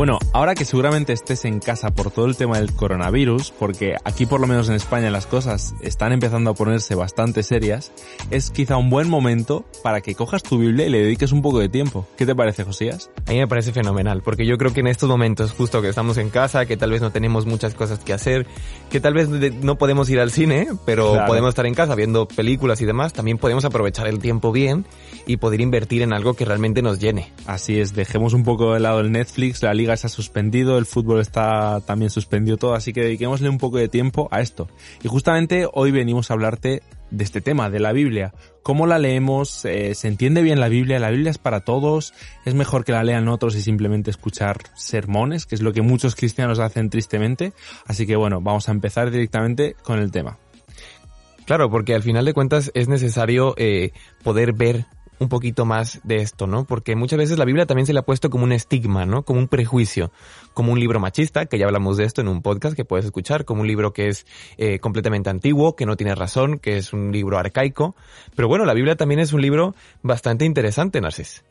Bueno, ahora que seguramente estés en casa por todo el tema del coronavirus, porque aquí por lo menos en España las cosas están empezando a ponerse bastante serias, es quizá un buen momento para que cojas tu Biblia y le dediques un poco de tiempo. ¿Qué te parece, Josías? A mí me parece fenomenal, porque yo creo que en estos momentos, justo que estamos en casa, que tal vez no tenemos muchas cosas que hacer, que tal vez no podemos ir al cine, pero Claro. podemos estar en casa viendo películas y demás, también podemos aprovechar el tiempo bien y poder invertir en algo que realmente nos llene. Así es, dejemos un poco de lado el Netflix, la liga se ha suspendido, el fútbol está también suspendido todo, así que dediquémosle un poco de tiempo a esto. Y justamente hoy venimos a hablarte de este tema, de la Biblia. ¿Cómo la leemos? Eh, ¿Se entiende bien la Biblia? ¿La Biblia es para todos? ¿Es mejor que la lean otros y simplemente escuchar sermones? Que es lo que muchos cristianos hacen tristemente. Así que bueno, vamos a empezar directamente con el tema. Claro, porque al final de cuentas es necesario eh, poder ver un poquito más de esto, ¿no? Porque muchas veces la Biblia también se le ha puesto como un estigma, ¿no? Como un prejuicio, como un libro machista, que ya hablamos de esto en un podcast que puedes escuchar, como un libro que es eh, completamente antiguo, que no tiene razón, que es un libro arcaico. Pero bueno, la Biblia también es un libro bastante interesante, Narcis.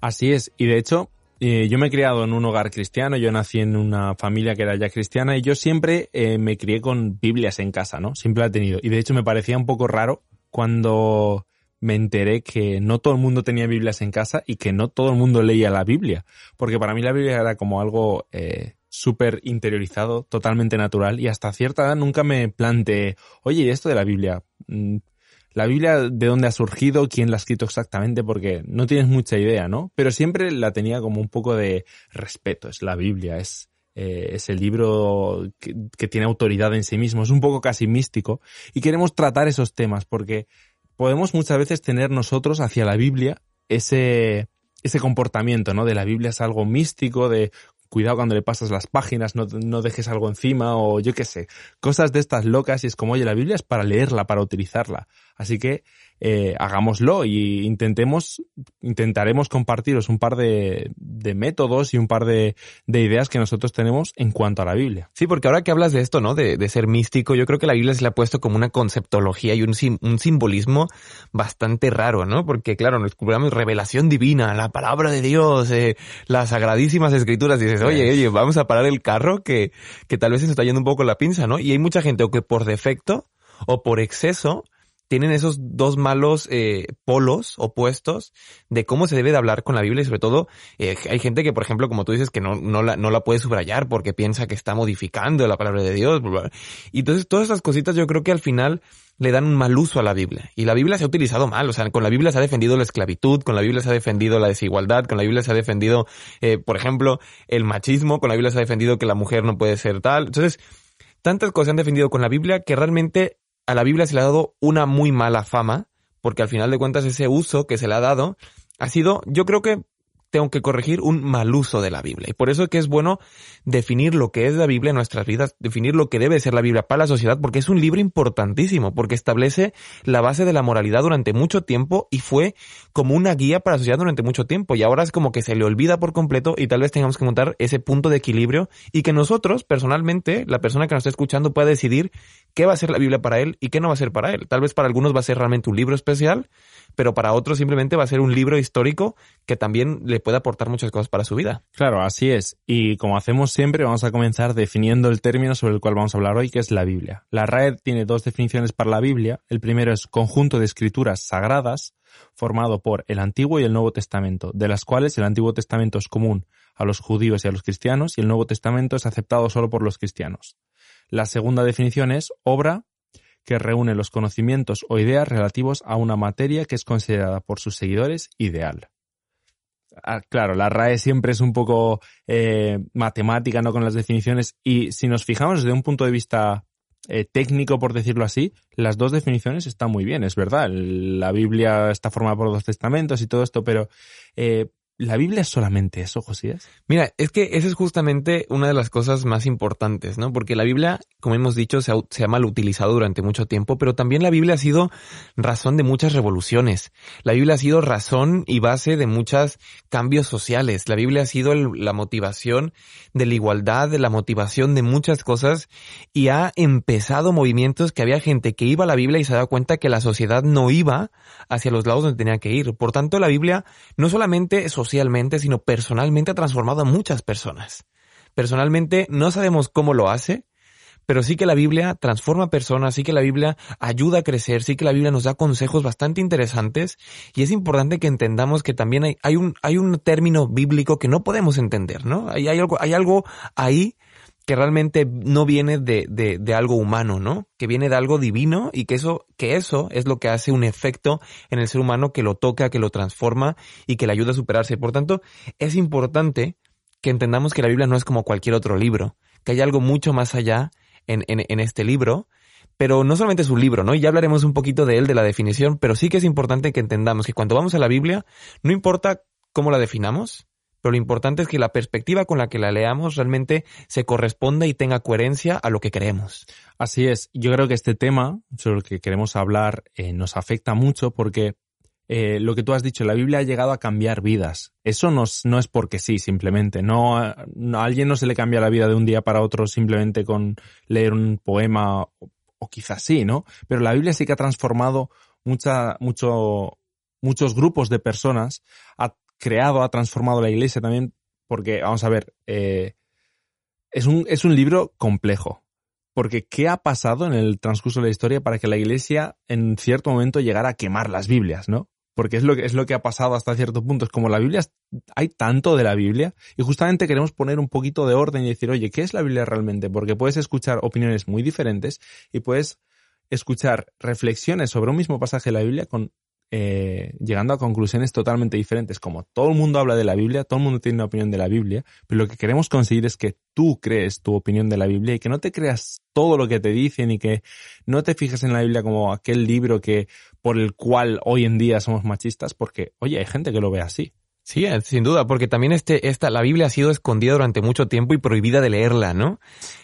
Así es, y de hecho, eh, yo me he criado en un hogar cristiano, yo nací en una familia que era ya cristiana y yo siempre eh, me crié con Biblias en casa, ¿no? Siempre la he tenido. Y de hecho me parecía un poco raro cuando me enteré que no todo el mundo tenía Biblias en casa y que no todo el mundo leía la Biblia. Porque para mí la Biblia era como algo eh, súper interiorizado, totalmente natural y hasta cierta edad nunca me planteé, oye, ¿y esto de la Biblia? Mm, la Biblia, ¿de dónde ha surgido? ¿Quién la ha escrito exactamente? Porque no tienes mucha idea, ¿no? Pero siempre la tenía como un poco de respeto. Es la Biblia, es, eh, es el libro que tiene autoridad en sí mismo. Es un poco casi místico. Y queremos tratar esos temas porque podemos muchas veces tener nosotros hacia la Biblia ese, ese comportamiento, ¿no? De la Biblia es algo místico, de cuidado cuando le pasas las páginas, no, no dejes algo encima o yo qué sé, cosas de estas locas y es como, oye, la Biblia es para leerla, para utilizarla. Así que eh, hagámoslo y intentemos, intentaremos compartiros un par de, de métodos y un par de, de ideas que nosotros tenemos en cuanto a la Biblia. Sí, porque ahora que hablas de esto, ¿no? De, de ser místico, yo creo que la Biblia se le ha puesto como una conceptología y un, sim- un simbolismo bastante raro, ¿no? Porque, claro, nos escuchamos revelación divina, la palabra de Dios, eh, las sagradísimas escrituras, y dices, oye, oye, vamos a parar el carro que, que tal vez se nos está yendo un poco la pinza, ¿no? Y hay mucha gente o que por defecto o por exceso tienen esos dos malos eh, polos opuestos de cómo se debe de hablar con la Biblia y sobre todo eh, hay gente que, por ejemplo, como tú dices, que no, no, la, no la puede subrayar porque piensa que está modificando la palabra de Dios. Y entonces todas esas cositas yo creo que al final le dan un mal uso a la Biblia. Y la Biblia se ha utilizado mal. O sea, con la Biblia se ha defendido la esclavitud, con la Biblia se ha defendido la desigualdad, con la Biblia se ha defendido, eh, por ejemplo, el machismo, con la Biblia se ha defendido que la mujer no puede ser tal. Entonces, tantas cosas se han defendido con la Biblia que realmente a la Biblia se le ha dado una muy mala fama, porque al final de cuentas ese uso que se le ha dado ha sido, yo creo que tengo que corregir un mal uso de la Biblia. Y por eso es que es bueno definir lo que es la Biblia en nuestras vidas, definir lo que debe ser la Biblia para la sociedad, porque es un libro importantísimo, porque establece la base de la moralidad durante mucho tiempo y fue como una guía para la sociedad durante mucho tiempo. Y ahora es como que se le olvida por completo y tal vez tengamos que encontrar ese punto de equilibrio y que nosotros, personalmente, la persona que nos está escuchando pueda decidir qué va a ser la Biblia para él y qué no va a ser para él. Tal vez para algunos va a ser realmente un libro especial, pero para otros simplemente va a ser un libro histórico que también le puede aportar muchas cosas para su vida. Claro, así es. Y como hacemos siempre, vamos a comenzar definiendo el término sobre el cual vamos a hablar hoy, que es la Biblia. La RAE tiene dos definiciones para la Biblia. El primero es conjunto de escrituras sagradas, formado por el Antiguo y el Nuevo Testamento, de las cuales el Antiguo Testamento es común a los judíos y a los cristianos, y el Nuevo Testamento es aceptado solo por los cristianos. La segunda definición es obra que reúne los conocimientos o ideas relativos a una materia que es considerada por sus seguidores ideal. Ah, claro, la RAE siempre es un poco eh, matemática, ¿no? Con las definiciones. Y si nos fijamos desde un punto de vista eh, técnico, por decirlo así, las dos definiciones están muy bien, es verdad. La Biblia está formada por dos testamentos y todo esto, pero eh, ¿La Biblia es solamente eso, Josías? Mira, es que esa es justamente una de las cosas más importantes, ¿no? Porque la Biblia, como hemos dicho, se ha, se ha, mal utilizado durante mucho tiempo, pero también la Biblia ha sido razón de muchas revoluciones. La Biblia ha sido razón y base de muchos cambios sociales. La Biblia ha sido la motivación de la igualdad, de la motivación de muchas cosas y ha empezado movimientos que había gente que iba a la Biblia y se daba cuenta que la sociedad no iba hacia los lados donde tenía que ir. Por tanto, la Biblia no solamente es socialmente, sino personalmente ha transformado a muchas personas. Personalmente no sabemos cómo lo hace, pero sí que la Biblia transforma personas, sí que la Biblia ayuda a crecer, sí que la Biblia nos da consejos bastante interesantes y es importante que entendamos que también hay, hay un, hay un término bíblico que no podemos entender, ¿no? Hay, hay, algo, hay algo ahí que realmente no viene de, de, de, algo humano, ¿no? Que viene de algo divino y que eso, que eso es lo que hace un efecto en el ser humano que lo toca, que lo transforma y que le ayuda a superarse. Por tanto, es importante que entendamos que la Biblia no es como cualquier otro libro, que hay algo mucho más allá en, en, en este libro, pero no solamente es un libro, ¿no? Y ya hablaremos un poquito de él, de la definición, pero sí que es importante que entendamos que cuando vamos a la Biblia, no importa cómo la definamos, pero lo importante es que la perspectiva con la que la leamos realmente se corresponda y tenga coherencia a lo que creemos. Así es, yo creo que este tema sobre el que queremos hablar eh, nos afecta mucho porque eh, lo que tú has dicho, la Biblia ha llegado a cambiar vidas. Eso no, no es porque sí, simplemente. No, a alguien no se le cambia la vida de un día para otro simplemente con leer un poema o, quizás sí, ¿no? Pero la Biblia sí que ha transformado muchos grupos de personas, ha creado, ha transformado la iglesia también, porque, vamos a ver, eh, es, un, es un libro complejo. Porque, ¿qué ha pasado en el transcurso de la historia para que la iglesia en cierto momento llegara a quemar las Biblias, no? Porque es lo que, es lo que ha pasado hasta cierto punto. Es como la Biblia, hay tanto de la Biblia y justamente queremos poner un poquito de orden y decir, oye, ¿qué es la Biblia realmente? Porque puedes escuchar opiniones muy diferentes y puedes escuchar reflexiones sobre un mismo pasaje de la Biblia con eh, llegando a conclusiones totalmente diferentes. Como todo el mundo habla de la Biblia, todo el mundo tiene una opinión de la Biblia, pero lo que queremos conseguir es que tú crees tu opinión de la Biblia y que no te creas todo lo que te dicen y que no te fijes en la Biblia como aquel libro que por el cual hoy en día somos machistas, porque oye, hay gente que lo ve así. Sí, eh, sin duda, porque también este, esta, la Biblia ha sido escondida durante mucho tiempo y prohibida de leerla, ¿no?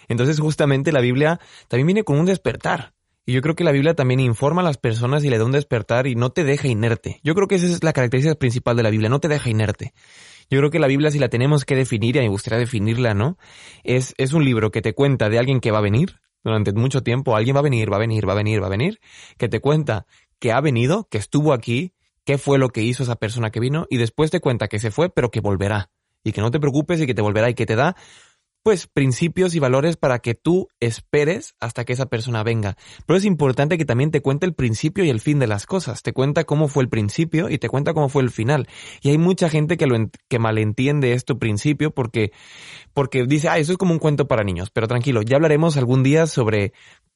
Entonces justamente la Biblia también viene con un despertar. Y yo creo que la Biblia también informa a las personas y le da un despertar y no te deja inerte. Yo creo que esa es la característica principal de la Biblia, no te deja inerte. Yo creo que la Biblia, si la tenemos que definir, y me gustaría definirla, ¿no? Es, es un libro que te cuenta de alguien que va a venir durante mucho tiempo. Alguien va a venir, va a venir, va a venir, va a venir. Que te cuenta que ha venido, que estuvo aquí, qué fue lo que hizo esa persona que vino, y después te cuenta que se fue, pero que volverá. Y que no te preocupes y que te volverá y que te da pues principios y valores para que tú esperes hasta que esa persona venga. Pero es importante que también te cuente el principio y el fin de las cosas. Te cuenta cómo fue el principio y te cuenta cómo fue el final. Y hay mucha gente que lo que malentiende esto principio porque porque dice, "Ah, eso es como un cuento para niños." Pero tranquilo, ya hablaremos algún día sobre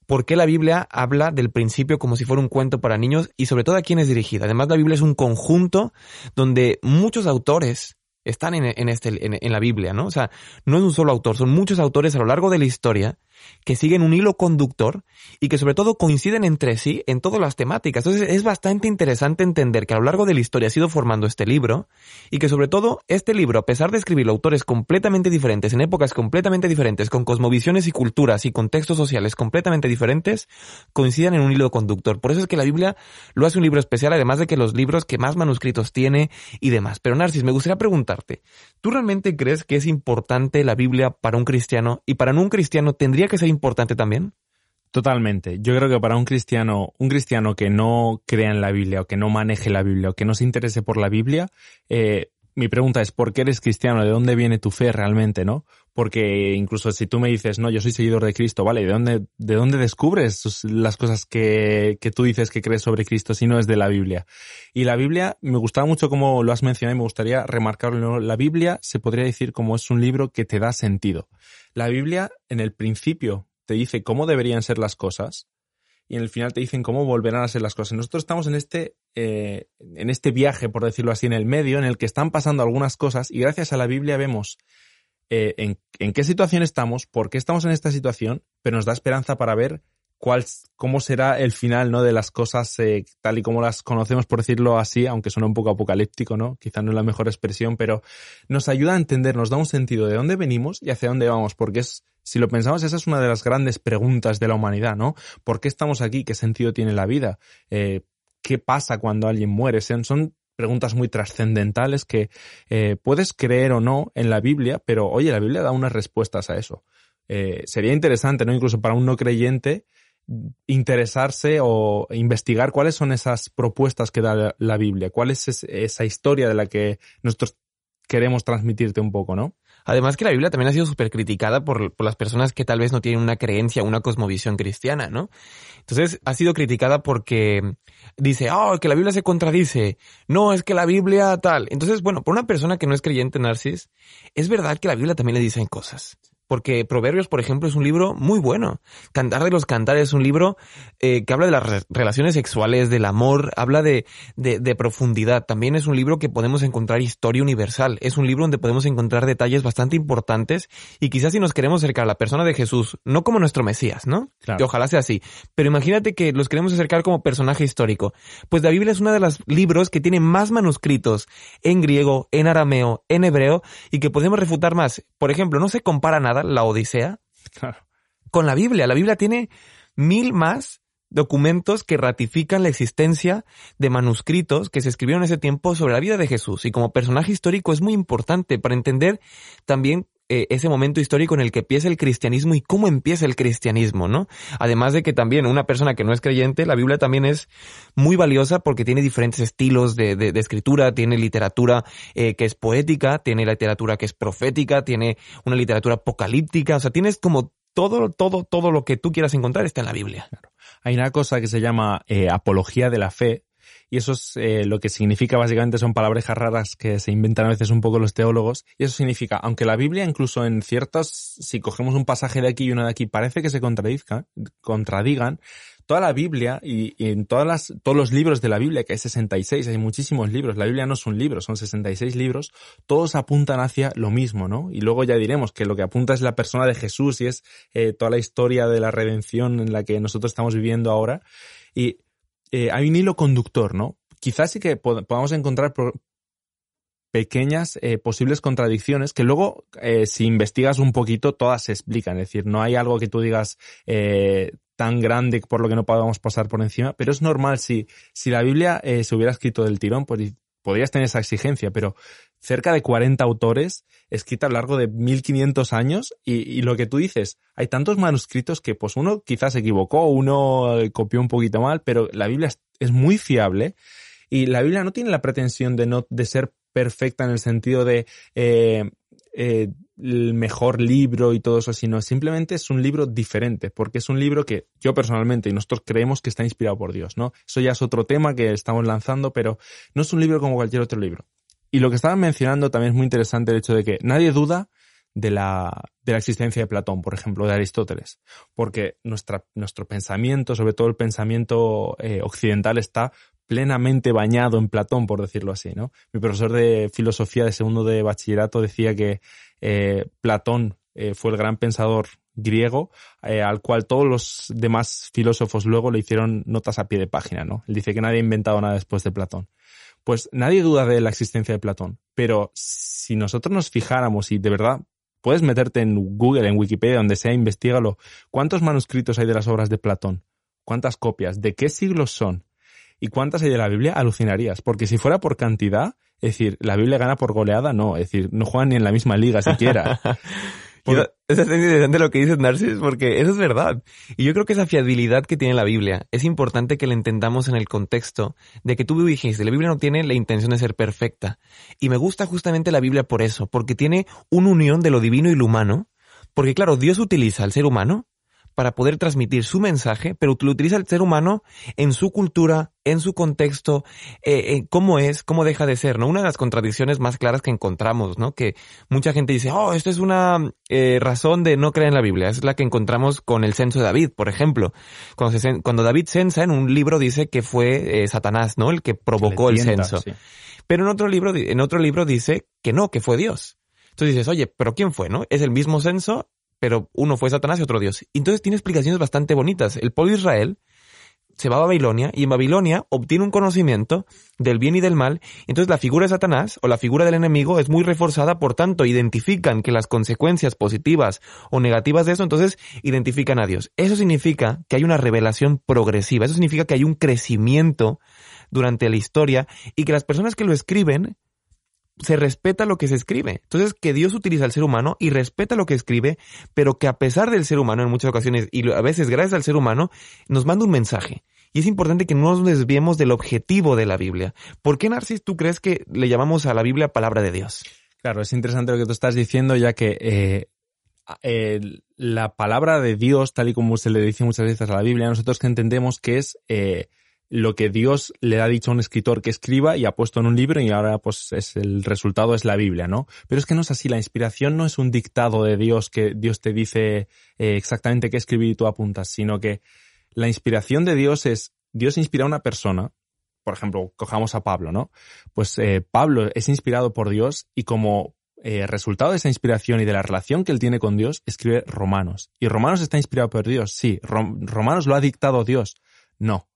por qué la Biblia habla del principio como si fuera un cuento para niños y sobre todo a quién es dirigida. Además, la Biblia es un conjunto donde muchos autores están en, en, este, en, en, la Biblia, ¿no? O sea, no es un solo autor, son muchos autores a lo largo de la historia que siguen un hilo conductor y que sobre todo coinciden entre sí en todas las temáticas. Entonces es bastante interesante entender que a lo largo de la historia ha sido formando este libro y que sobre todo este libro, a pesar de escribirlo autores completamente diferentes, en épocas completamente diferentes, con cosmovisiones y culturas y contextos sociales completamente diferentes, coincidan en un hilo conductor. Por eso es que la Biblia lo hace un libro especial, además de que los libros que más manuscritos tiene y demás. Pero Narcis, me gustaría preguntarte, ¿tú realmente crees que es importante la Biblia para un cristiano y para un cristiano tendría que ser importante también? Totalmente. Yo creo que para un cristiano, un cristiano que no crea en la Biblia o que no maneje la Biblia o que no se interese por la Biblia, eh, mi pregunta es, ¿por qué eres cristiano? ¿De dónde viene tu fe realmente, no? Porque incluso si tú me dices, no, yo soy seguidor de Cristo, ¿vale? ¿De dónde, de dónde descubres las cosas que, que tú dices que crees sobre Cristo si no es de la Biblia? Y la Biblia, me gustaba mucho como lo has mencionado y me gustaría remarcarlo. La Biblia se podría decir como es un libro que te da sentido. La Biblia, en el principio, te dice cómo deberían ser las cosas y en el final te dicen cómo volverán a ser las cosas. Nosotros estamos en este, eh, en este viaje, por decirlo así, en el medio, en el que están pasando algunas cosas y gracias a la Biblia vemos eh, en, en, qué situación estamos, por qué estamos en esta situación, pero nos da esperanza para ver cuál, cómo será el final, ¿no? De las cosas eh, tal y como las conocemos, por decirlo así, aunque suena un poco apocalíptico, ¿no? Quizá no es la mejor expresión, pero nos ayuda a entender, nos da un sentido de dónde venimos y hacia dónde vamos, porque es, si lo pensamos, esa es una de las grandes preguntas de la humanidad, ¿no? ¿Por qué estamos aquí? ¿Qué sentido tiene la vida? Eh, ¿Qué pasa cuando alguien muere? Son, son preguntas muy trascendentales que eh, puedes creer o no en la Biblia, pero oye, la Biblia da unas respuestas a eso. Sería interesante, ¿no? Incluso para un no creyente, interesarse o investigar cuáles son esas propuestas que da la Biblia, cuál es esa historia de la que nosotros queremos transmitirte un poco, ¿no? Además que la Biblia también ha sido súper criticada por, por, las personas que tal vez no tienen una creencia, una cosmovisión cristiana, ¿no? Entonces ha sido criticada porque dice, oh, que la Biblia se contradice, no, es que la Biblia tal. Entonces, bueno, por una persona que no es creyente, Narcis, es verdad que la Biblia también le dicen cosas porque Proverbios, por ejemplo, es un libro muy bueno. Cantar de los Cantares es un libro eh, que habla de las relaciones sexuales, del amor, habla de, de, de, profundidad. También es un libro que podemos encontrar historia universal. Es un libro donde podemos encontrar detalles bastante importantes y quizás si nos queremos acercar a la persona de Jesús, no como nuestro Mesías, ¿no? Claro. Que ojalá sea así. Pero imagínate que los queremos acercar como personaje histórico. Pues la Biblia es uno de los libros que tiene más manuscritos en griego, en arameo, en hebreo y que podemos refutar más. Por ejemplo, no se compara nada la Odisea, con la Biblia. La Biblia tiene mil más documentos que ratifican la existencia de manuscritos que se escribieron en ese tiempo sobre la vida de Jesús. Y como personaje histórico es muy importante para entender también eh, ese momento histórico en el que empieza el cristianismo y cómo empieza el cristianismo, ¿no? Además de que también una persona que no es creyente, la Biblia también es muy valiosa porque tiene diferentes estilos de, escritura, tiene literatura eh, que es poética, tiene literatura que es profética, tiene una literatura apocalíptica, o sea, tienes como todo, todo, todo lo que tú quieras encontrar está en la Biblia. Hay una cosa que se llama eh, apología de la fe, y eso es eh, lo que significa básicamente son palabras raras que se inventan a veces un poco los teólogos y eso significa aunque la Biblia incluso en ciertas si cogemos un pasaje de aquí y uno de aquí parece que se contradizca contradigan toda la Biblia y, y, en todas las, todos los libros de la Biblia, que hay 66, hay muchísimos libros, la Biblia no es un libro, son 66 libros, todos apuntan hacia lo mismo, ¿no? Y luego ya diremos que lo que apunta es la persona de Jesús y es eh, toda la historia de la redención en la que nosotros estamos viviendo ahora. Y eh, hay un hilo conductor, ¿no? Quizás sí que pod podamos encontrar pequeñas eh, posibles contradicciones que luego, eh, si investigas un poquito, todas se explican. Es decir, no hay algo que tú digas tan grande por lo que no podamos pasar por encima, pero es normal si, si la Biblia se hubiera escrito del tirón, pues podrías tener esa exigencia, pero cerca de 40 autores escrita a lo largo de 1500 años y, lo que tú dices, hay tantos manuscritos que pues uno quizás se equivocó, uno copió un poquito mal, pero la Biblia es, es muy fiable y la Biblia no tiene la pretensión de no de ser perfecta en el sentido de eh, eh, el mejor libro y todo eso, sino simplemente es un libro diferente, porque es un libro que yo personalmente y nosotros creemos que está inspirado por Dios, ¿no? Eso ya es otro tema que estamos lanzando, pero no es un libro como cualquier otro libro. Y lo que estaban mencionando también es muy interesante el hecho de que nadie duda de la, de la existencia de Platón, por ejemplo, de Aristóteles, porque nuestra, nuestro pensamiento, sobre todo el pensamiento eh, occidental, está plenamente bañado en Platón, por decirlo así, ¿no? Mi profesor de filosofía de segundo de bachillerato decía que eh, Platón eh, fue el gran pensador griego al cual todos los demás filósofos luego le hicieron notas a pie de página, ¿no? Él dice que nadie ha inventado nada después de Platón. Pues nadie duda de la existencia de Platón, pero si nosotros nos fijáramos y de verdad puedes meterte en Google, en Wikipedia, donde sea, investigalo, ¿cuántos manuscritos hay de las obras de Platón? ¿Cuántas copias? ¿De qué siglos son? ¿Y cuántas hay de la Biblia? Alucinarías. Porque si fuera por cantidad, es decir, la Biblia gana por goleada, no. Es decir, no juegan ni en la misma liga siquiera. Es interesante lo que dices, Narcis, porque eso es verdad. Y yo creo que esa fiabilidad que tiene la Biblia es importante que la entendamos en el contexto de que tú dijiste, la Biblia no tiene la intención de ser perfecta. Y me gusta justamente la Biblia por eso, porque tiene una unión de lo divino y lo humano. Porque claro, Dios utiliza al ser humano para poder transmitir su mensaje, pero lo utiliza el ser humano en su cultura, en su contexto, eh, eh, cómo es, cómo deja de ser, ¿no? Una de las contradicciones más claras que encontramos, ¿no? Que mucha gente dice, oh, esto es una eh, razón de no creer en la Biblia. Es la que encontramos con el censo de David, por ejemplo. Cuando, se, cuando David censa, en un libro dice que fue Satanás, ¿no? El que provocó el censo. Sí. Pero en otro libro, en otro libro dice que no, que fue Dios. Entonces dices, oye, pero ¿quién fue, no? Es el mismo censo, pero uno fue Satanás y otro Dios. Entonces tiene explicaciones bastante bonitas. El pueblo de Israel se va a Babilonia y en Babilonia obtiene un conocimiento del bien y del mal. Entonces la figura de Satanás o la figura del enemigo es muy reforzada, por tanto identifican que las consecuencias positivas o negativas de eso, entonces identifican a Dios. Eso significa que hay una revelación progresiva, eso significa que hay un crecimiento durante la historia y que las personas que lo escriben se respeta lo que se escribe. Entonces, que Dios utiliza al ser humano y respeta lo que escribe, pero que a pesar del ser humano en muchas ocasiones, y a veces gracias al ser humano, nos manda un mensaje. Y es importante que no nos desviemos del objetivo de la Biblia. ¿Por qué, Narcis, tú crees que le llamamos a la Biblia palabra de Dios? Claro, es interesante lo que tú estás diciendo, ya que eh, eh, la palabra de Dios, tal y como se le dice muchas veces a la Biblia, nosotros que entendemos que es eh, lo que Dios le ha dicho a un escritor que escriba y ha puesto en un libro y ahora pues es el resultado es la Biblia, ¿no? Pero es que no es así, la inspiración no es un dictado de Dios que Dios te dice eh, exactamente qué escribir y tú apuntas, sino que la inspiración de Dios es Dios inspira a una persona, por ejemplo, cojamos a Pablo, ¿no? Pues eh, Pablo es inspirado por Dios y como eh, resultado de esa inspiración y de la relación que él tiene con Dios, escribe Romanos. ¿Y Romanos está inspirado por Dios? Sí. ¿Romanos lo ha dictado Dios? No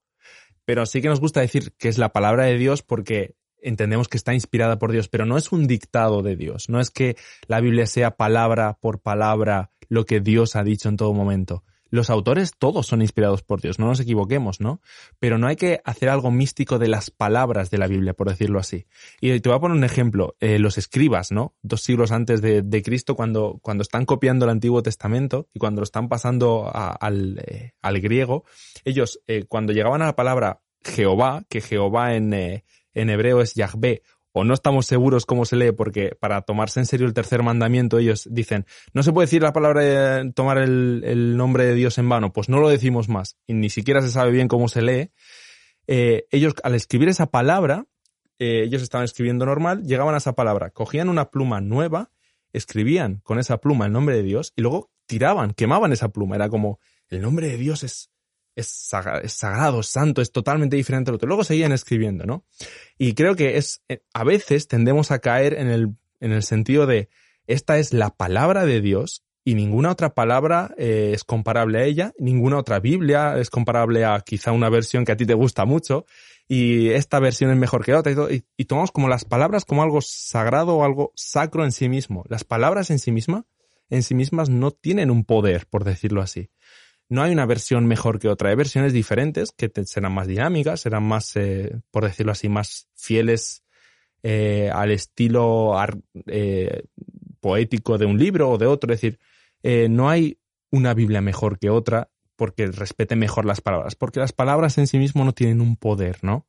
pero sí que nos gusta decir que es la palabra de Dios porque entendemos que está inspirada por Dios, pero no es un dictado de Dios, no es que la Biblia sea palabra por palabra lo que Dios ha dicho en todo momento. Los autores todos son inspirados por Dios, no nos equivoquemos, ¿no? Pero no hay que hacer algo místico de las palabras de la Biblia, por decirlo así. Y te voy a poner un ejemplo. Eh, los escribas, ¿no? Dos siglos antes de, Cristo, cuando, cuando están copiando el Antiguo Testamento y cuando lo están pasando al, eh, al, griego, ellos, eh, cuando llegaban a la palabra Jehová, que Jehová en, en hebreo es Yahvé, o no estamos seguros cómo se lee, porque para tomarse en serio el tercer mandamiento ellos dicen, no se puede decir la palabra de tomar el, nombre de Dios en vano, pues no lo decimos más, y ni siquiera se sabe bien cómo se lee. Eh, ellos al escribir esa palabra, eh, ellos estaban escribiendo normal, llegaban a esa palabra, cogían una pluma nueva, escribían con esa pluma el nombre de Dios y luego tiraban, quemaban esa pluma. Era como, el nombre de Dios es, es, sagrado, santo, es totalmente diferente al otro. Luego seguían escribiendo, ¿no? Y creo que es, eh, a veces tendemos a caer en el, en el sentido de, esta es la palabra de Dios y ninguna otra palabra eh, es comparable a ella, ninguna otra Biblia es comparable a quizá una versión que a ti te gusta mucho y esta versión es mejor que otra y, y tomamos como las palabras como algo sagrado o algo sacro en sí mismo. Las palabras en sí mismas, en sí mismas no tienen un poder, por decirlo así no hay una versión mejor que otra. Hay versiones diferentes que serán más dinámicas, serán más, eh, por decirlo así, más fieles eh, al estilo eh, poético de un libro o de otro. Es decir, no hay una Biblia mejor que otra porque respete mejor las palabras, porque las palabras en sí mismo no tienen un poder, ¿no?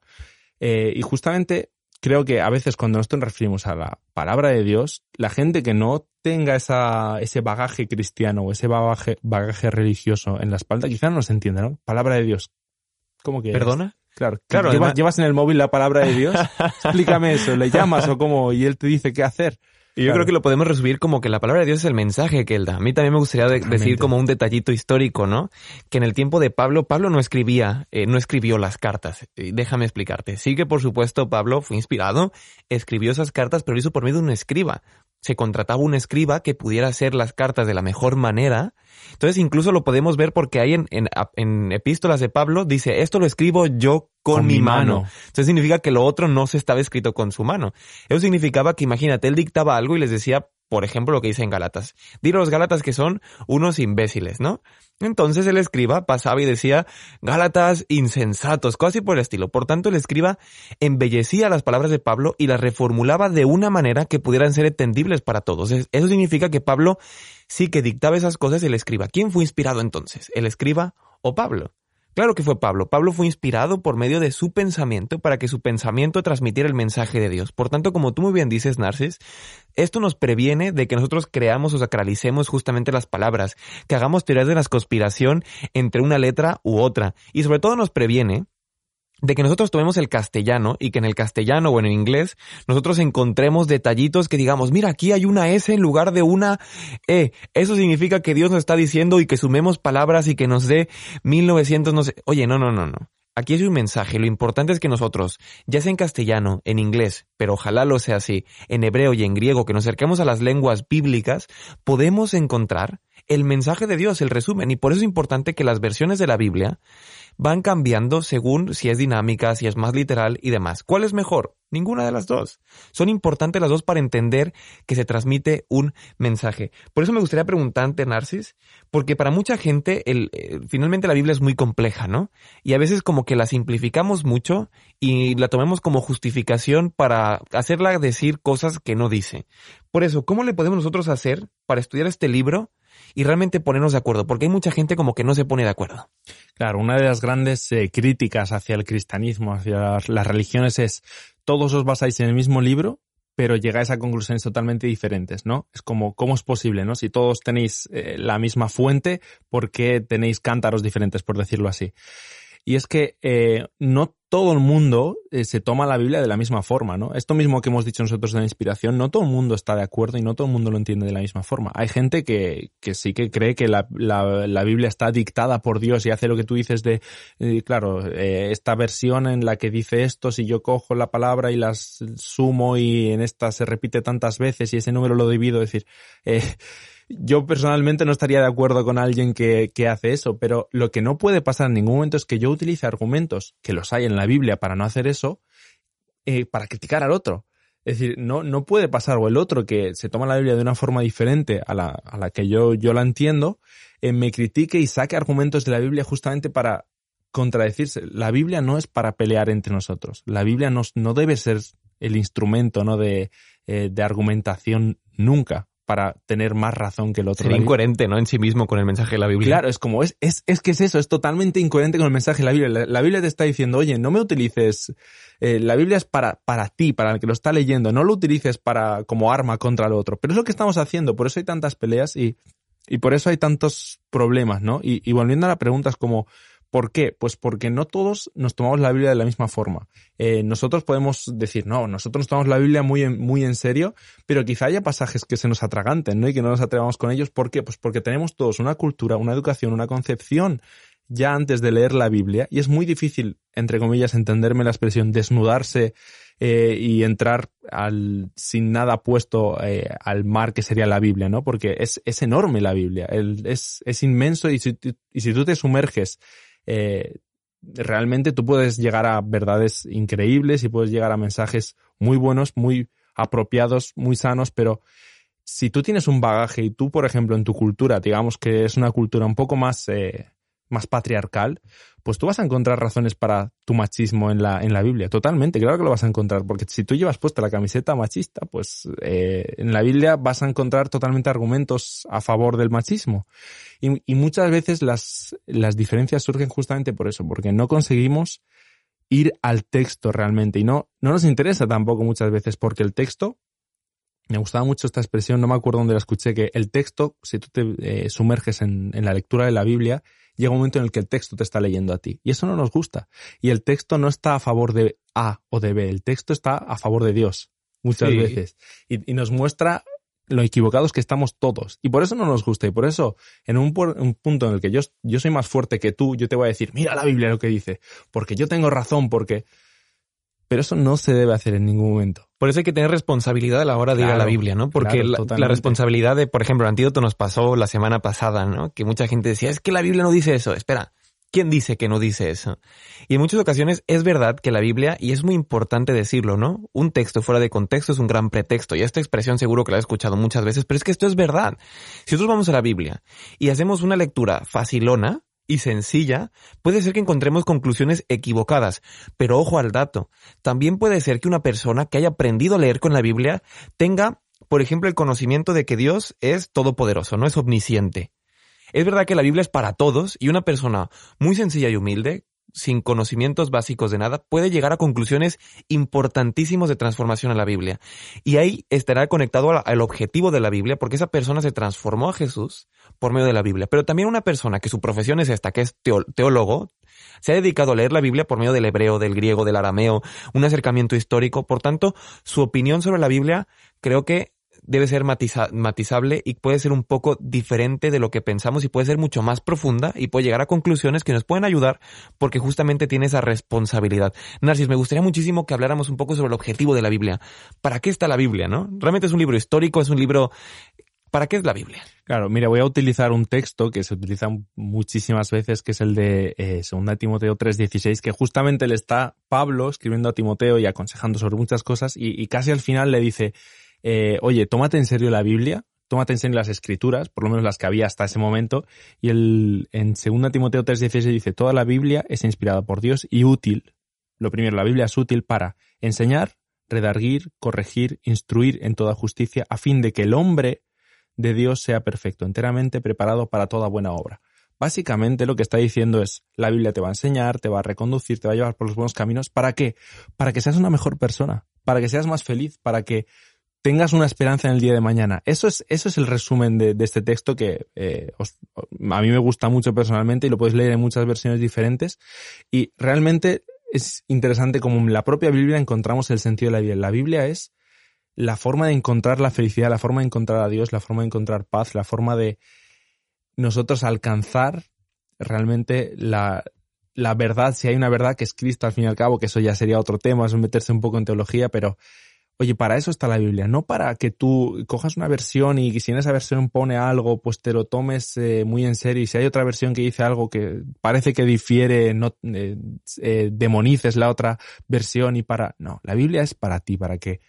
y justamente creo que a veces cuando nosotros nos referimos a la palabra de Dios, la gente que no tenga esa, ese bagaje cristiano o ese bagaje, bagaje religioso en la espalda, quizás no se entienda, ¿no? Palabra de Dios. ¿Cómo que? ¿Perdona? Claro, claro. ¿Llevas, en el móvil la palabra de Dios? Explícame eso, le llamas o cómo, y él te dice qué hacer. Y yo creo que lo podemos resumir como que la palabra de Dios es el mensaje que él da. A mí también me gustaría decir como un detallito histórico, ¿no? Que en el tiempo de Pablo, Pablo no escribía, eh, no escribió las cartas. Déjame explicarte. Sí que por supuesto Pablo fue inspirado, escribió esas cartas, pero lo hizo por medio de un escriba se contrataba un escriba que pudiera hacer las cartas de la mejor manera. Entonces incluso lo podemos ver porque hay en, en, epístolas de Pablo, dice, esto lo escribo yo con, mi mano. Entonces significa que lo otro no se estaba escrito con su mano. Eso significaba que, imagínate, él dictaba algo y les decía, por ejemplo, lo que dice en Galatas. Dile a los Gálatas que son unos imbéciles, ¿no? Entonces el escriba pasaba y decía, Gálatas insensatos, casi por el estilo. Por tanto, el escriba embellecía las palabras de Pablo y las reformulaba de una manera que pudieran ser entendibles para todos. Eso significa que Pablo sí que dictaba esas cosas el escriba. ¿Quién fue inspirado entonces? ¿El escriba o Pablo? Claro que fue Pablo. Pablo fue inspirado por medio de su pensamiento para que su pensamiento transmitiera el mensaje de Dios. Por tanto, como tú muy bien dices, Narcis, esto nos previene de que nosotros creamos o sacralicemos justamente las palabras, que hagamos teorías de la conspiración entre una letra u otra. Y sobre todo nos previene de que nosotros tomemos el castellano y que en el castellano o en el inglés nosotros encontremos detallitos que digamos, mira, aquí hay una S en lugar de una E. Eso significa que Dios nos está diciendo y que sumemos palabras y que nos dé 1900, no sé. Oye, no, no, no, no. Aquí es un mensaje. Lo importante es que nosotros, ya sea en castellano, en inglés, pero ojalá lo sea así, en hebreo y en griego, que nos acerquemos a las lenguas bíblicas, podemos encontrar el mensaje de Dios, el resumen. Y por eso es importante que las versiones de la Biblia van cambiando según si es dinámica, si es más literal y demás. ¿Cuál es mejor? Ninguna de las dos. Son importantes las dos para entender que se transmite un mensaje. Por eso me gustaría preguntarte, Narcis, porque para mucha gente eh, finalmente la Biblia es muy compleja, ¿no? Y a veces como que la simplificamos mucho y la tomemos como justificación para hacerla decir cosas que no dice. Por eso, ¿cómo le podemos nosotros hacer para estudiar este libro y realmente ponernos de acuerdo, porque hay mucha gente como que no se pone de acuerdo. Claro, una de las grandes eh, críticas hacia el cristianismo, hacia las, religiones es todos os basáis en el mismo libro, pero llegáis a conclusiones totalmente diferentes, ¿no? Es como, ¿cómo es posible, no? Si todos tenéis eh, la misma fuente, ¿por qué tenéis cántaros diferentes, por decirlo así? Y es que eh, no todo el mundo eh, se toma la Biblia de la misma forma, ¿no? Esto mismo que hemos dicho nosotros de la inspiración, no todo el mundo está de acuerdo y no todo el mundo lo entiende de la misma forma. Hay gente que, sí que cree que la, Biblia está dictada por Dios y hace lo que tú dices de, eh, claro, eh, esta versión en la que dice esto, si yo cojo la palabra y las sumo y en esta se repite tantas veces y ese número lo divido, es decir, yo personalmente no estaría de acuerdo con alguien que, que, hace eso, pero lo que no puede pasar en ningún momento es que yo utilice argumentos, que los hay en la Biblia para no hacer eso, eh, para criticar al otro. Es decir, no, no puede pasar, o el otro que se toma la Biblia de una forma diferente a la, a la que yo, yo la entiendo, eh, me critique y saque argumentos de la Biblia justamente para contradecirse. La Biblia no es para pelear entre nosotros. La Biblia no, no debe ser el instrumento ¿no? de, eh, de argumentación nunca para tener más razón que el otro. Sería incoherente, ¿no? En sí mismo con el mensaje de la Biblia. Claro, es como, es, es, es que es eso, es totalmente incoherente con el mensaje de la Biblia. La, la Biblia te está diciendo, oye, no me utilices, eh, la Biblia es para, para ti, para el que lo está leyendo, no lo utilices para, como arma contra el otro. Pero es lo que estamos haciendo, por eso hay tantas peleas y, y por eso hay tantos problemas, ¿no? Y, y volviendo a la pregunta, es como, ¿Por qué? Pues porque no todos nos tomamos la Biblia de la misma forma. Eh, nosotros podemos decir, no, nosotros nos tomamos la Biblia muy en, muy en serio, pero quizá haya pasajes que se nos atraganten, ¿no? Y que no nos atrevamos con ellos. ¿Por qué? Pues porque tenemos todos una cultura, una educación, una concepción ya antes de leer la Biblia y es muy difícil, entre comillas, entenderme la expresión desnudarse eh, y entrar al, sin nada puesto eh, al mar que sería la Biblia, ¿no? Porque es, es enorme la Biblia, es, es inmenso y si, y si tú te sumerges eh, realmente tú puedes llegar a verdades increíbles y puedes llegar a mensajes muy buenos, muy apropiados, muy sanos, pero si tú tienes un bagaje y tú, por ejemplo, en tu cultura, digamos que es una cultura un poco más eh, más patriarcal, pues tú vas a encontrar razones para tu machismo en la, en la Biblia. Totalmente, claro que lo vas a encontrar, porque si tú llevas puesta la camiseta machista, pues eh, en la Biblia vas a encontrar totalmente argumentos a favor del machismo. Y, muchas veces las, las diferencias surgen justamente por eso, porque no conseguimos ir al texto realmente y no, no nos interesa tampoco muchas veces porque el texto me gustaba mucho esta expresión, no me acuerdo dónde la escuché, que el texto, si tú te eh, sumerges en, la lectura de la Biblia, llega un momento en el que el texto te está leyendo a ti. Y eso no nos gusta. Y el texto no está a favor de A o de B, el texto está a favor de Dios, muchas sí. veces. Y, y, nos muestra lo equivocados que estamos todos. Y por eso no nos gusta. Y por eso, en un, un, punto en el que yo, yo soy más fuerte que tú, yo te voy a decir, mira la Biblia lo que dice, porque yo tengo razón, porque... Pero eso no se debe hacer en ningún momento. Por eso hay que tener responsabilidad a la hora de claro, ir a la Biblia, ¿no? Porque claro, la, la, responsabilidad de, por ejemplo, el antídoto nos pasó la semana pasada, ¿no? Que mucha gente decía, es que la Biblia no dice eso. Espera, ¿quién dice que no dice eso? Y en muchas ocasiones es verdad que la Biblia, y es muy importante decirlo, ¿no? Un texto fuera de contexto es un gran pretexto. Y esta expresión seguro que la he escuchado muchas veces, pero es que esto es verdad. Si nosotros vamos a la Biblia y hacemos una lectura facilona, y sencilla, puede ser que encontremos conclusiones equivocadas. Pero ojo al dato. También puede ser que una persona que haya aprendido a leer con la Biblia tenga, por ejemplo, el conocimiento de que Dios es todopoderoso, no es omnisciente. Es verdad que la Biblia es para todos y una persona muy sencilla y humilde, sin conocimientos básicos de nada, puede llegar a conclusiones importantísimos de transformación a la Biblia. Y ahí estará conectado al objetivo de la Biblia, porque esa persona se transformó a Jesús por medio de la Biblia. Pero también una persona que su profesión es esta, que es teólogo, se ha dedicado a leer la Biblia por medio del hebreo, del griego, del arameo, un acercamiento histórico. Por tanto, su opinión sobre la Biblia creo que debe ser matiza matizable y puede ser un poco diferente de lo que pensamos y puede ser mucho más profunda y puede llegar a conclusiones que nos pueden ayudar porque justamente tiene esa responsabilidad. Narcis, me gustaría muchísimo que habláramos un poco sobre el objetivo de la Biblia. ¿Para qué está la Biblia, no? Realmente es un libro histórico, es un libro ¿Para qué es la Biblia? Claro, mira, voy a utilizar un texto que se utiliza muchísimas veces, que es el de eh, 2 Timoteo 3:16, que justamente le está Pablo escribiendo a Timoteo y aconsejando sobre muchas cosas y casi al final le dice, eh, oye, tómate en serio la Biblia, tómate en serio las escrituras, por lo menos las que había hasta ese momento, y el, en 2 Timoteo 3:16 dice, toda la Biblia es inspirada por Dios y útil. Lo primero, la Biblia es útil para enseñar, redarguir, corregir, instruir en toda justicia, a fin de que el hombre de Dios sea perfecto, enteramente preparado para toda buena obra. Básicamente lo que está diciendo es, la Biblia te va a enseñar, te va a reconducir, te va a llevar por los buenos caminos. ¿Para qué? Para que seas una mejor persona, para que seas más feliz, para que tengas una esperanza en el día de mañana. Eso es, eso es el resumen de, de este texto que eh, os, a mí me gusta mucho personalmente y lo podéis leer en muchas versiones diferentes. Y realmente es interesante como en la propia Biblia encontramos el sentido de la Biblia. La Biblia es la forma de encontrar la felicidad, la forma de encontrar a Dios, la forma de encontrar paz, la forma de nosotros alcanzar realmente la, la verdad, si hay una verdad que es Cristo al fin y al cabo, que eso ya sería otro tema, es meterse un poco en teología, pero oye, para eso está la Biblia, no para que tú cojas una versión y si en esa versión pone algo, pues te lo tomes eh, muy en serio y si hay otra versión que dice algo que parece que difiere, no eh, eh, demonices la otra versión y para... No, la Biblia es para ti, para que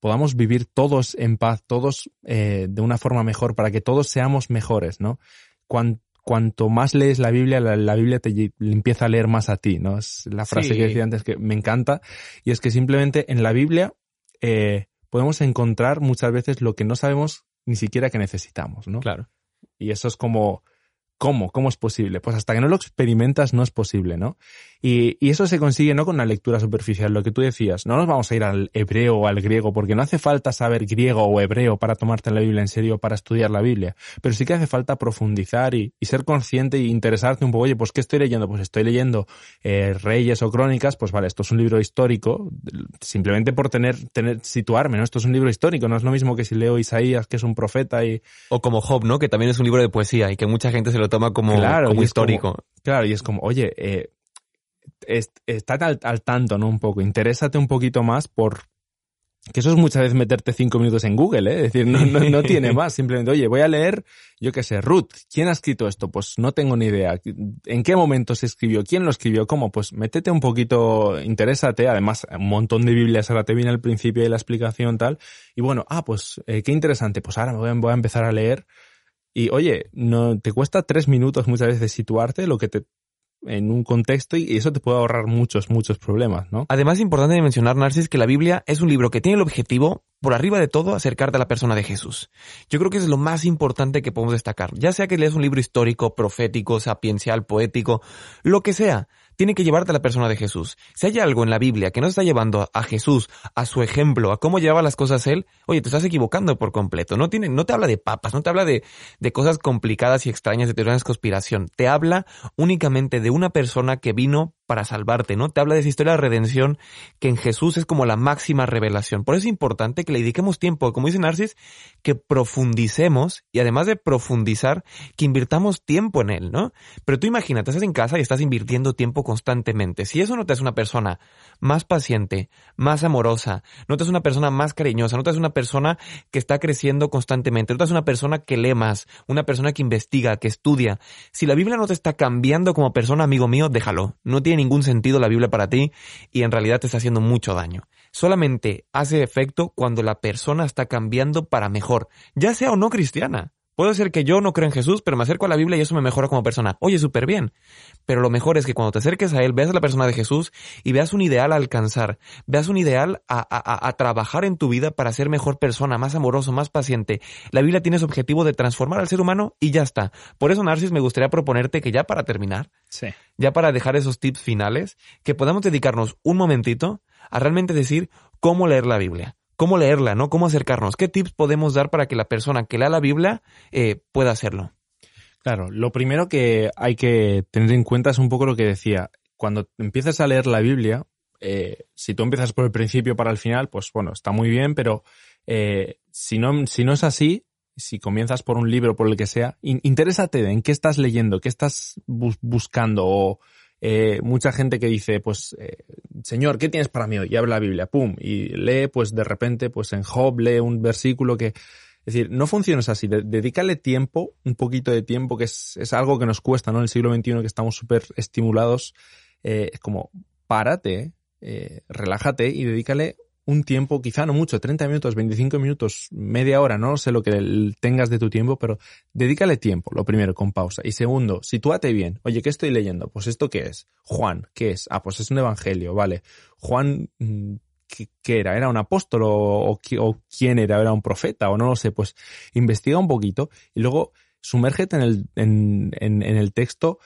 podamos vivir todos en paz, todos de una forma mejor, para que todos seamos mejores, ¿no? Cuanto, cuanto más lees la Biblia, la, la Biblia te empieza a leer más a ti, ¿no? Es la frase sí. que decía antes que me encanta, y es que simplemente en la Biblia eh, podemos encontrar muchas veces lo que no sabemos ni siquiera que necesitamos, ¿no? Claro. Y eso es como, ¿Cómo? ¿Cómo es posible? Pues hasta que no lo experimentas no es posible, ¿no? Y, y, eso se consigue no con una lectura superficial, lo que tú decías. No nos vamos a ir al hebreo o al griego, porque no hace falta saber griego o hebreo para tomarte la Biblia en serio, para estudiar la Biblia. Pero sí que hace falta profundizar y, y ser consciente y interesarte un poco. Oye, pues ¿qué estoy leyendo? Pues estoy leyendo eh, Reyes o Crónicas. Pues vale, esto es un libro histórico, simplemente por tener, tener, situarme, ¿no? Esto es un libro histórico, no es lo mismo que si leo Isaías, que es un profeta y... O como Job, ¿no? Que también es un libro de poesía y que mucha gente se lo toma como, claro, como histórico. Como, claro, y es como, oye, eh, estate al, al, tanto, ¿no? Un poco, interésate un poquito más por... Que eso es muchas veces meterte cinco minutos en Google, ¿eh? Es decir, no, no, no tiene más. Simplemente, oye, voy a leer, yo qué sé, Ruth. ¿Quién ha escrito esto? Pues no tengo ni idea. ¿En qué momento se escribió? ¿Quién lo escribió? ¿Cómo? Pues métete un poquito, interésate. Además, un montón de Biblias ahora te viene al principio y la explicación tal. Y bueno, ah, pues eh, qué interesante. Pues ahora voy a, voy a empezar a leer y oye, no te cuesta tres minutos muchas veces situarte lo que te en un contexto y eso te puede ahorrar muchos, muchos problemas, ¿no? Además, es importante mencionar, Narcis, que la Biblia es un libro que tiene el objetivo, por arriba de todo, acercarte a la persona de Jesús. Yo creo que es lo más importante que podemos destacar. Ya sea que leas un libro histórico, profético, sapiencial, poético, lo que sea, tiene que llevarte a la persona de Jesús. Si hay algo en la Biblia que no está llevando a Jesús, a su ejemplo, a cómo llevaba las cosas él, oye, te estás equivocando por completo. No tiene, no te habla de papas, no te habla de, de cosas complicadas y extrañas de teorías de conspiración. Te habla únicamente de una persona que vino para salvarte, ¿no? Te habla de esa historia de redención que en Jesús es como la máxima revelación. Por eso es importante que le dediquemos tiempo, como dice Narcis, que profundicemos y además de profundizar, que invirtamos tiempo en él, ¿no? Pero tú imagínate, estás en casa y estás invirtiendo tiempo constantemente. Si eso no te hace una persona más paciente, más amorosa, no te hace una persona más cariñosa, no te hace una persona que está creciendo constantemente, no te hace una persona que lee más, una persona que investiga, que estudia. Si la Biblia no te está cambiando como persona, amigo mío, déjalo. No tiene ningún sentido la Biblia para ti y en realidad te está haciendo mucho daño. Solamente hace efecto cuando la persona está cambiando para mejor, ya sea o no cristiana. Puede ser que yo no creo en Jesús, pero me acerco a la Biblia y eso me mejora como persona. Oye, súper bien. Pero lo mejor es que cuando te acerques a Él, veas a la persona de Jesús y veas un ideal a alcanzar, veas un ideal a, a, a, trabajar en tu vida para ser mejor persona, más amoroso, más paciente. La Biblia tiene ese objetivo de transformar al ser humano y ya está. Por eso, Narcis, me gustaría proponerte que ya para terminar, sí. ya para dejar esos tips finales, que podamos dedicarnos un momentito a realmente decir cómo leer la Biblia cómo leerla, ¿no? Cómo acercarnos. ¿Qué tips podemos dar para que la persona que lea la Biblia eh, pueda hacerlo? Claro, lo primero que hay que tener en cuenta es un poco lo que decía. Cuando empiezas a leer la Biblia, eh, si tú empiezas por el principio para el final, pues bueno, está muy bien, pero eh, si, no, si no es así, si comienzas por un libro, por el que sea, in, interésate en qué estás leyendo, qué estás bus buscando o eh, mucha gente que dice, pues, eh, Señor, ¿qué tienes para mí hoy? Y abre la Biblia, pum, y lee, pues de repente, pues en Job lee un versículo que Es decir, no funciones así. Dedícale tiempo, un poquito de tiempo, que es, es algo que nos cuesta, ¿no? En el siglo XXI que estamos súper estimulados. Eh, es como, párate, eh, relájate y dedícale un tiempo, quizá no mucho, 30 minutos, 25 minutos, media hora, no sé lo que tengas de tu tiempo, pero dedícale tiempo, lo primero, con pausa. Y segundo, sitúate bien. Oye, ¿qué estoy leyendo? Pues esto qué es? Juan, ¿qué es? Ah, pues es un evangelio, vale. Juan, mm, ¿qué, era? ¿Era un apóstol o, quién era? ¿Era un profeta o no lo sé? Pues investiga un poquito y luego sumérgete en el, en, en, el texto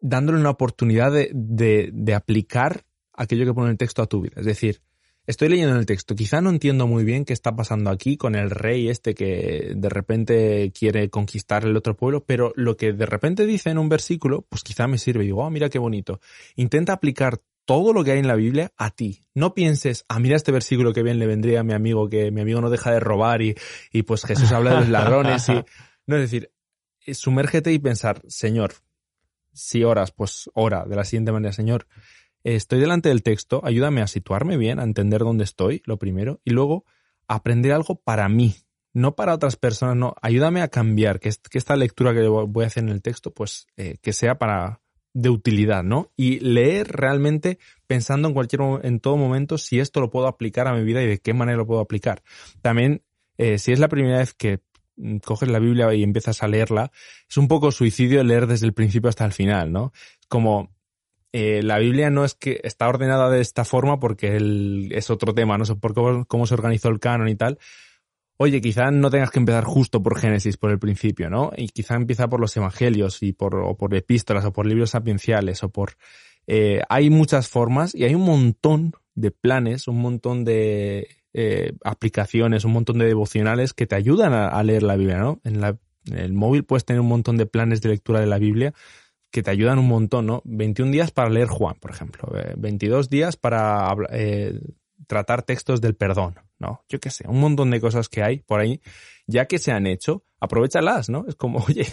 dándole una oportunidad de, de, de aplicar aquello que pone el texto a tu vida. Es decir, Estoy leyendo el texto, quizá no entiendo muy bien qué está pasando aquí con el rey este que de repente quiere conquistar el otro pueblo, pero lo que de repente dice en un versículo, pues quizá me sirve y digo, oh, mira qué bonito. Intenta aplicar todo lo que hay en la Biblia a ti. No pienses, ah, mira este versículo que bien le vendría a mi amigo, que mi amigo no deja de robar y, y pues Jesús habla de los ladrones y... No, es decir, sumérgete y pensar, Señor, si oras, pues ora de la siguiente manera, Señor, estoy delante del texto, ayúdame a situarme bien, a entender dónde estoy, lo primero, y luego aprender algo para mí, no para otras personas, no, ayúdame a cambiar, que, esta lectura que voy a hacer en el texto, pues eh, que sea para de utilidad, ¿no? Y leer realmente pensando en cualquier en todo momento si esto lo puedo aplicar a mi vida y de qué manera lo puedo aplicar. También, eh, si es la primera vez que mm, coges la Biblia y empiezas a leerla, es un poco suicidio leer desde el principio hasta el final, ¿no? Como eh, la Biblia no es que está ordenada de esta forma porque es otro tema, no sé por cómo, se organizó el canon y tal. Oye, quizá no tengas que empezar justo por Génesis, por el principio, ¿no? Y quizá empieza por los evangelios y por, o por epístolas o por libros sapienciales o por... Eh, hay muchas formas y hay un montón de planes, un montón de eh, aplicaciones, un montón de devocionales que te ayudan a, leer la Biblia, ¿no? En, en el móvil puedes tener un montón de planes de lectura de la Biblia que te ayudan un montón, ¿no? 21 días para leer Juan, por ejemplo. 22 eh, días para eh, tratar textos del perdón, ¿no? Yo qué sé, un montón de cosas que hay por ahí, ya que se han hecho, aprovechalas, ¿no? Es como, oye,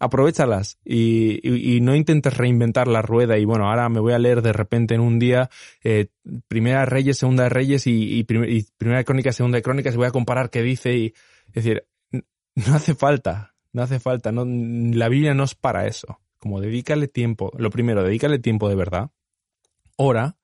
aprovechalas y, y, no intentes reinventar la rueda y bueno, ahora me voy a leer de repente en un día eh, Primera Reyes, Segunda de Reyes y, y, Primera Crónica, Segunda de Crónicas y voy a comparar qué dice y es decir, no hace falta, no hace falta, no, la Biblia no es para eso como dedícale tiempo, lo primero, dedícale tiempo de verdad, ora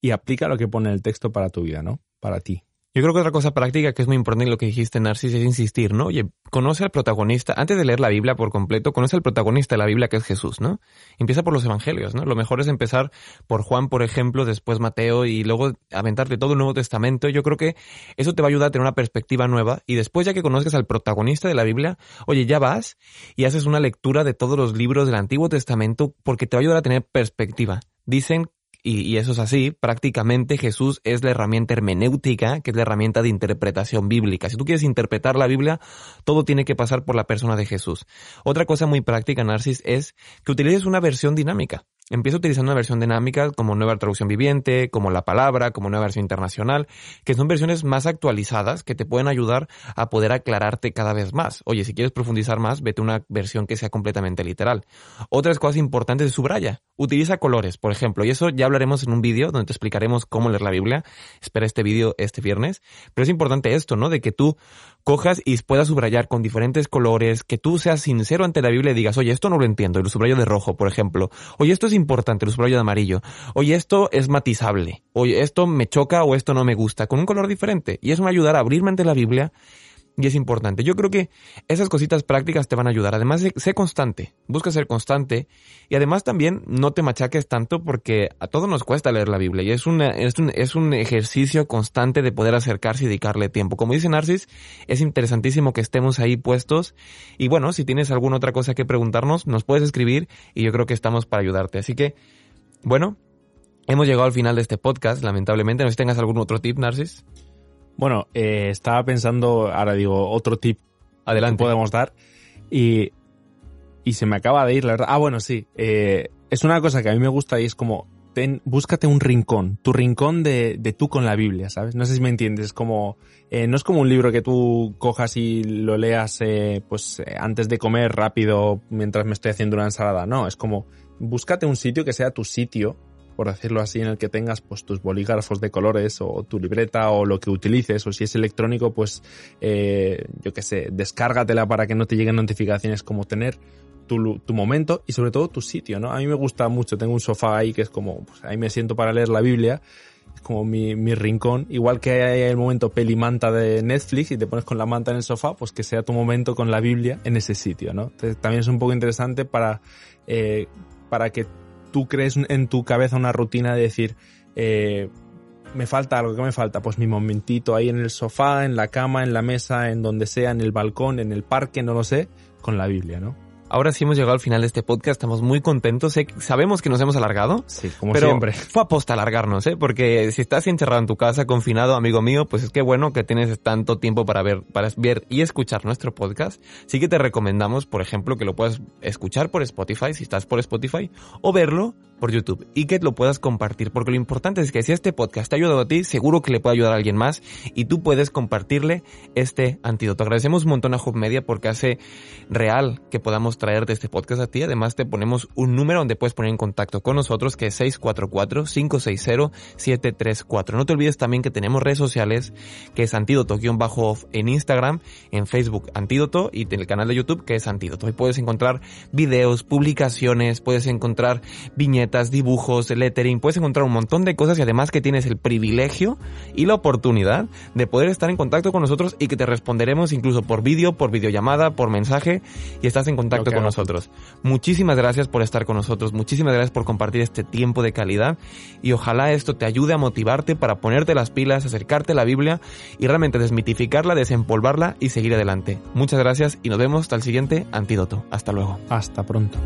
y aplica lo que pone el texto para tu vida, ¿no? Para ti. Yo creo que otra cosa práctica que es muy importante en lo que dijiste, Narcis, es insistir, ¿no? Oye, conoce al protagonista, antes de leer la Biblia por completo, conoce al protagonista de la Biblia que es Jesús, ¿no? Empieza por los evangelios, ¿no? Lo mejor es empezar por Juan, por ejemplo, después Mateo y luego aventarte todo el Nuevo Testamento. Yo creo que eso te va a ayudar a tener una perspectiva nueva y después ya que conozcas al protagonista de la Biblia, oye, ya vas y haces una lectura de todos los libros del Antiguo Testamento porque te va a ayudar a tener perspectiva. Dicen y, eso es así, prácticamente Jesús es la herramienta hermenéutica, que es la herramienta de interpretación bíblica. Si tú quieres interpretar la Biblia, todo tiene que pasar por la persona de Jesús. Otra cosa muy práctica, Narcis, es que utilices una versión dinámica. Empieza utilizando una versión dinámica como nueva traducción viviente, como la palabra, como nueva versión internacional, que son versiones más actualizadas que te pueden ayudar a poder aclararte cada vez más. Oye, si quieres profundizar más, vete a una versión que sea completamente literal. Otras cosas importantes de subraya. Utiliza colores, por ejemplo, y eso ya hablaremos en un vídeo donde te explicaremos cómo leer la Biblia. Espera este vídeo este viernes. Pero es importante esto, ¿no? De que tú cojas y puedas subrayar con diferentes colores, que tú seas sincero ante la Biblia y digas, oye, esto no lo entiendo, y lo subrayo de rojo, por ejemplo. Oye, esto es importante, lo subrayo de amarillo. Oye, esto es matizable. Oye, esto me choca o esto no me gusta, con un color diferente. Y eso me ayudará a abrirme ante la Biblia y es importante. Yo creo que esas cositas prácticas te van a ayudar. Además, sé constante, busca ser constante y además también no te machaques tanto porque a todos nos cuesta leer la Biblia y es, una, es, un, es un ejercicio constante de poder acercarse y dedicarle tiempo. Como dice Narcis, es interesantísimo que estemos ahí puestos y bueno, si tienes alguna otra cosa que preguntarnos, nos puedes escribir y yo creo que estamos para ayudarte. Así que, bueno, hemos llegado al final de este podcast, lamentablemente. No sé si tengas algún otro tip, Narcis. Bueno, eh, estaba pensando, ahora digo, otro tip adelante podemos dar y, y se me acaba de ir, la verdad. Ah, bueno, sí. Eh, es una cosa que a mí me gusta y es como, ten, búscate un rincón, tu rincón de, de tú con la Biblia, ¿sabes? No sé si me entiendes, es como, eh, no es como un libro que tú cojas y lo leas, eh, pues, antes de comer rápido mientras me estoy haciendo una ensalada, no, es como, búscate un sitio que sea tu sitio por decirlo así, en el que tengas pues tus bolígrafos de colores o tu libreta o lo que utilices, o si es electrónico, pues eh, yo qué sé, descárgatela para que no te lleguen notificaciones como tener tu, tu, momento y sobre todo tu sitio, ¿no? A mí me gusta mucho, tengo un sofá ahí que es como, pues ahí me siento para leer la Biblia, es como mi, mi rincón, igual que hay el momento pelimanta de Netflix y te pones con la manta en el sofá, pues que sea tu momento con la Biblia en ese sitio, ¿no? También es un poco interesante para, eh, para que tú crees en tu cabeza una rutina de decir, eh, me falta algo, ¿qué me falta? Pues mi momentito ahí en el sofá, en la cama, en la mesa, en donde sea, en el balcón, en el parque, no lo sé, con la Biblia, ¿no? Ahora sí hemos llegado al final de este podcast, estamos muy contentos. Sabemos que nos hemos alargado. Sí, como pero siempre. Fue aposta alargarnos, ¿eh? Porque si estás encerrado en tu casa, confinado, amigo mío, pues es que bueno que tienes tanto tiempo para ver, para ver y escuchar nuestro podcast. Sí que te recomendamos, por ejemplo, que lo puedas escuchar por Spotify, si estás por Spotify, o verlo por YouTube y que lo puedas compartir, porque lo importante es que si este podcast te ha ayudado a ti, seguro que le puede ayudar a alguien más y tú puedes compartirle este antídoto. Agradecemos un montón a Hub Media porque hace real que podamos traerte este podcast a ti. Además te ponemos un número donde puedes poner en contacto con nosotros que es 644-560-734. No te olvides también que tenemos redes sociales que es antídoto-off en Instagram, en Facebook Antídoto y en el canal de YouTube que es Antídoto. Ahí puedes encontrar videos, publicaciones, puedes encontrar viñetas dibujos, lettering, puedes encontrar un montón de cosas y además que tienes el privilegio y la oportunidad de poder estar en contacto con nosotros y que te responderemos incluso por vídeo, por videollamada, por mensaje y estás en contacto okay. con nosotros. Muchísimas gracias por estar con nosotros, muchísimas gracias por compartir este tiempo de calidad y ojalá esto te ayude a motivarte para ponerte las pilas, acercarte a la Biblia y realmente desmitificarla, desempolvarla y seguir adelante. Muchas gracias y nos vemos hasta el siguiente antídoto. Hasta luego. Hasta pronto.